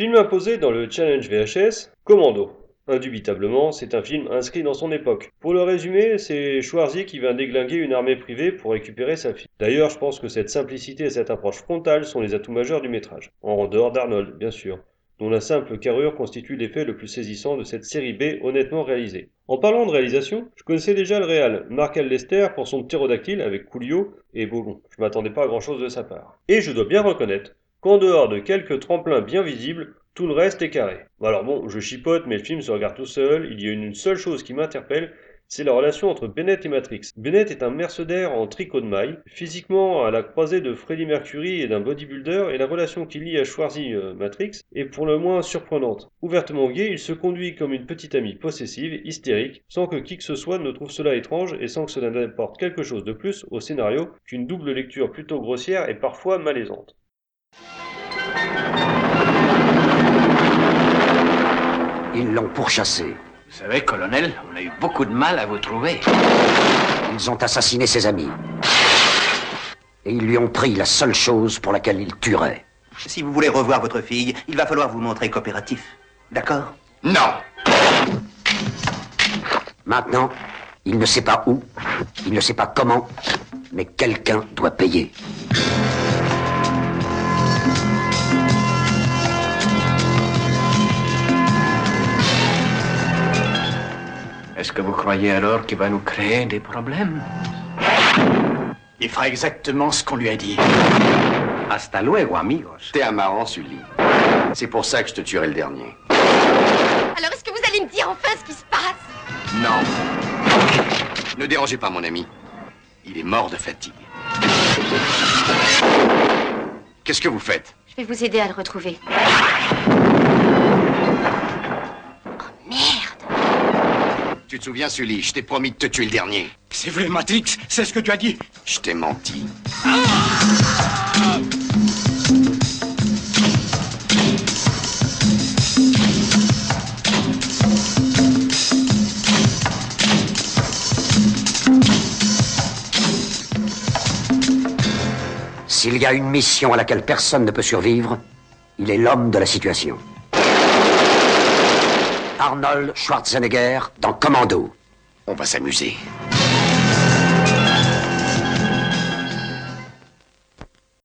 Film imposé dans le Challenge VHS, Commando. Indubitablement, c'est un film inscrit dans son époque. Pour le résumer, c'est Schwarzy qui vient déglinguer une armée privée pour récupérer sa fille. D'ailleurs, je pense que cette simplicité et cette approche frontale sont les atouts majeurs du métrage. En dehors d'Arnold, bien sûr, dont la simple carrure constitue l'effet le plus saisissant de cette série B honnêtement réalisée. En parlant de réalisation, je connaissais déjà le réal, Mark Lester pour son pterodactyle avec Coolio, et bon, je m'attendais pas à grand chose de sa part. Et je dois bien reconnaître qu'en dehors de quelques tremplins bien visibles, tout le reste est carré. Alors bon, je chipote, mais le film se regarde tout seul. Il y a une seule chose qui m'interpelle, c'est la relation entre Bennett et Matrix. Bennett est un mercenaire en tricot de maille, physiquement à la croisée de Freddie Mercury et d'un bodybuilder, et la relation qu'il lie à Schwarzy euh, Matrix est pour le moins surprenante. Ouvertement gay, il se conduit comme une petite amie possessive, hystérique, sans que qui que ce soit ne trouve cela étrange et sans que cela n'apporte quelque chose de plus au scénario qu'une double lecture plutôt grossière et parfois malaisante. Ils l'ont pourchassé. Vous savez, colonel, on a eu beaucoup de mal à vous trouver. Ils ont assassiné ses amis. Et ils lui ont pris la seule chose pour laquelle il tuerait. Si vous voulez revoir votre fille, il va falloir vous montrer coopératif. D'accord? Non Maintenant, il ne sait pas où, il ne sait pas comment, mais quelqu'un doit payer. Est-ce que vous croyez alors qu'il va nous créer des problèmes Il fera exactement ce qu'on lui a dit. Hasta luego, amigos. T'es un marrant, Sully. C'est pour ça que je te tuerai le dernier. Alors est-ce que vous allez me dire enfin ce qui se passe? Non. Ne dérangez pas mon ami. Il est mort de fatigue. Qu'est-ce que vous faites? Je vais vous aider à le retrouver. Te souviens, Sully Je t'ai promis de te tuer le dernier. C'est vrai, Matrix, c'est ce que tu as dit. Je t'ai menti. S'il y a une mission à laquelle personne ne peut survivre, il est l'homme de la situation. Arnold Schwarzenegger dans Commando. On va s'amuser.